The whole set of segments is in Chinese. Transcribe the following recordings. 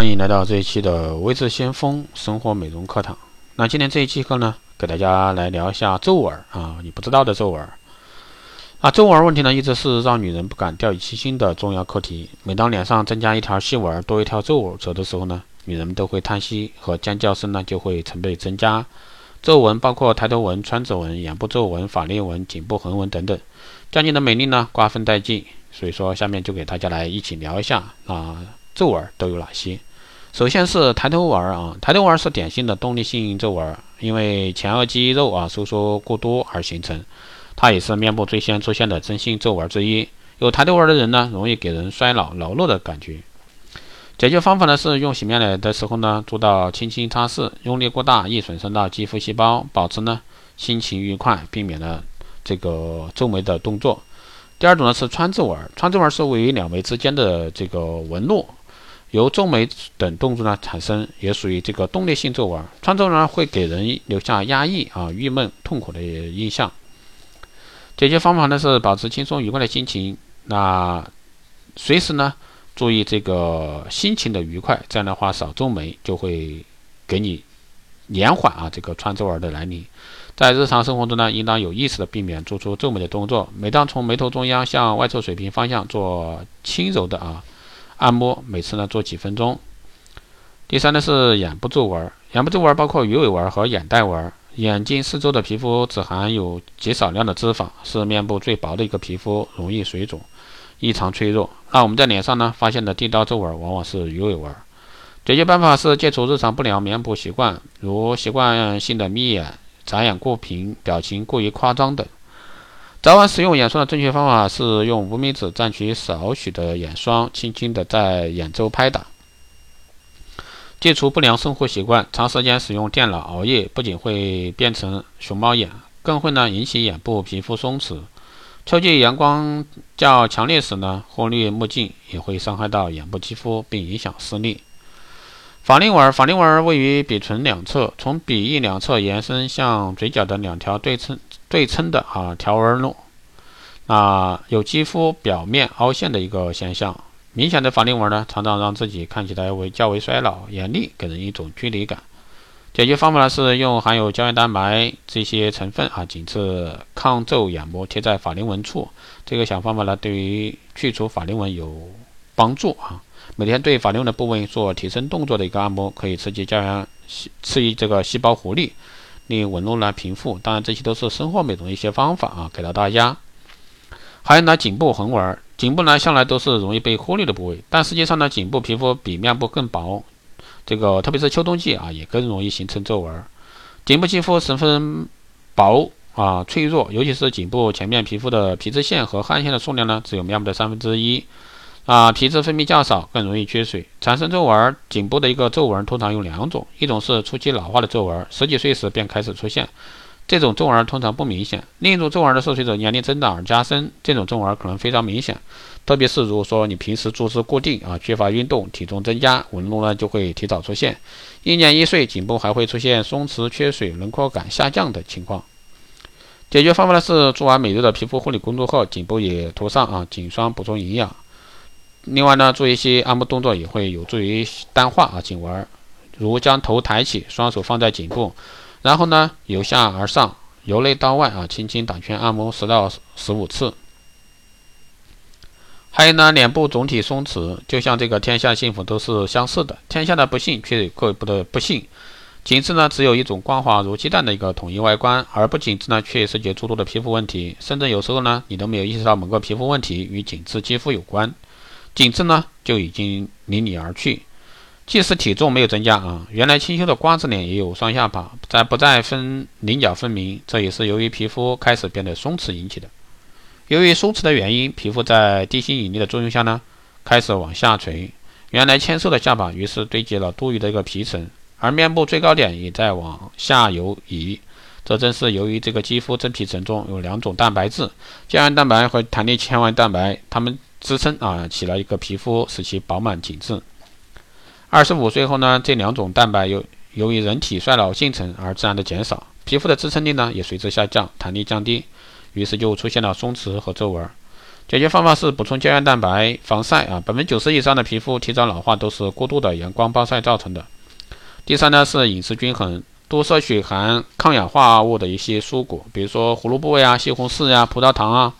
欢迎来到这一期的微智先锋生活美容课堂。那今天这一期课呢，给大家来聊一下皱纹啊，你不知道的皱纹。啊，皱纹问题呢，一直是让女人不敢掉以轻心的重要课题。每当脸上增加一条细纹，多一条皱纹褶的时候呢，女人们都会叹息和尖叫声呢就会成倍增加。皱纹包括抬头纹、川字纹、眼部皱纹、法令纹、颈部横纹等等，将你的美丽呢瓜分殆尽。所以说，下面就给大家来一起聊一下啊。皱纹都有哪些？首先是抬头纹啊，抬头纹是典型的动力性皱纹，因为前额肌肉啊收缩过多而形成。它也是面部最先出现的真性皱纹之一。有抬头纹的人呢，容易给人衰老劳碌的感觉。解决方法呢是用洗面奶的时候呢，做到轻轻擦拭，用力过大易损伤到肌肤细胞，保持呢心情愉快，避免了这个皱眉的动作。第二种呢是川字纹，川字纹是位于两眉之间的这个纹路。由皱眉等动作呢产生，也属于这个动力性皱纹。川皱呢会给人留下压抑啊、郁闷、痛苦的印象。解决方法呢是保持轻松愉快的心情，那随时呢注意这个心情的愉快，这样的话少皱眉就会给你延缓啊这个川皱纹的来临。在日常生活中呢，应当有意识的避免做出皱眉的动作。每当从眉头中央向外侧水平方向做轻柔的啊。按摩每次呢做几分钟。第三呢是眼部皱纹，眼部皱纹包括鱼尾纹和眼袋纹。眼睛四周的皮肤只含有极少量的脂肪，是面部最薄的一个皮肤，容易水肿，异常脆弱。那我们在脸上呢发现的地道皱纹往往是鱼尾纹。解决办法是戒除日常不良面部习惯，如习惯性的眯眼、眨眼过频、表情过于夸张等。早晚使用眼霜的正确方法是用无名指蘸取少许的眼霜，轻轻地在眼周拍打。戒除不良生活习惯，长时间使用电脑、熬夜，不仅会变成熊猫眼，更会呢引起眼部皮肤松弛。秋季阳光较强烈时呢，忽略墨镜也会伤害到眼部肌肤，并影响视力。法令纹，法令纹位于鼻唇两侧，从鼻翼两侧延伸向嘴角的两条对称。对称的啊条纹路，啊有肌肤表面凹陷的一个现象。明显的法令纹呢，常常让自己看起来为较为衰老、严厉，给人一种距离感。解决方法呢是用含有胶原蛋白这些成分啊紧致抗皱眼膜贴在法令纹处。这个小方法呢，对于去除法令纹有帮助啊。每天对法令纹的部位做提升动作的一个按摩，可以刺激胶原，刺激这个细胞活力。令纹路呢平复，当然这些都是生活美容的一些方法啊，给到大家。还有呢，颈部横纹，颈部呢向来都是容易被忽略的部位，但实际上呢，颈部皮肤比面部更薄，这个特别是秋冬季啊，也更容易形成皱纹。颈部肌肤十分薄啊，脆弱，尤其是颈部前面皮肤的皮脂腺和汗腺的数量呢，只有面部的三分之一。啊，皮质分泌较少，更容易缺水，产生皱纹。颈部的一个皱纹通常有两种，一种是初期老化的皱纹，十几岁时便开始出现，这种皱纹通常不明显；另一种皱纹呢是随着年龄增长而加深，这种皱纹可能非常明显。特别是如果说你平时坐姿固定啊，缺乏运动，体重增加，纹路呢就会提早出现。一年一岁，颈部还会出现松弛、缺水、轮廓感下降的情况。解决方法呢是做完每日的皮肤护理工作后，颈部也涂上啊颈霜，补充营养。另外呢，做一些按摩动作也会有助于淡化啊颈纹，如将头抬起，双手放在颈部，然后呢由下而上，由内到外啊轻轻打圈按摩十到十五次。还有呢，脸部总体松弛，就像这个天下幸福都是相似的，天下的不幸却有各不的不幸。紧致呢只有一种光滑如鸡蛋的一个统一外观，而不紧致呢却涉及诸多的皮肤问题，甚至有时候呢你都没有意识到某个皮肤问题与紧致肌肤有关。紧致呢就已经离你而去，即使体重没有增加啊，原来清秀的瓜子脸也有双下巴，再不再分棱角分明，这也是由于皮肤开始变得松弛引起的。由于松弛的原因，皮肤在地心引力的作用下呢，开始往下垂，原来纤瘦的下巴于是堆积了多余的一个皮层，而面部最高点也在往下游移，这正是由于这个肌肤真皮层中有两种蛋白质，胶原蛋白和弹力纤维蛋白，它们。支撑啊，起了一个皮肤，使其饱满紧致。二十五岁后呢，这两种蛋白由由于人体衰老形成而自然的减少，皮肤的支撑力呢也随之下降，弹力降低，于是就出现了松弛和皱纹。解决方法是补充胶原蛋白、防晒啊，百分之九十以上的皮肤提早老化都是过度的阳光暴晒造成的。第三呢是饮食均衡，多摄取含抗氧化物的一些蔬果，比如说胡萝卜呀、西红柿呀、葡萄糖啊、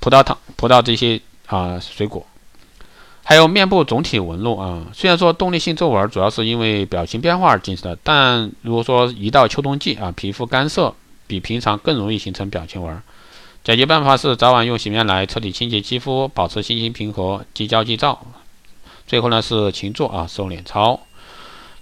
葡萄糖、葡萄这些啊水果。还有面部总体纹路啊，虽然说动力性皱纹主要是因为表情变化而进行的，但如果说一到秋冬季啊，皮肤干涩，比平常更容易形成表情纹。解决办法是早晚用洗面奶彻底清洁肌肤，保持心情平和，即焦即躁。最后呢是勤做啊瘦脸操。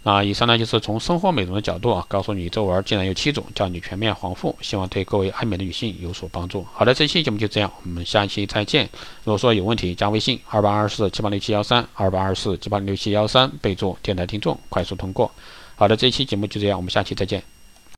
那以上呢就是从生活美容的角度啊，告诉你皱纹竟然有七种，教你全面防护，希望对各位爱美的女性有所帮助。好的，这期节目就这样，我们下期再见。如果说有问题，加微信二八二四七八六七幺三二八二四七八六七幺三，备注电台听众，快速通过。好的，这期节目就这样，我们下期再见。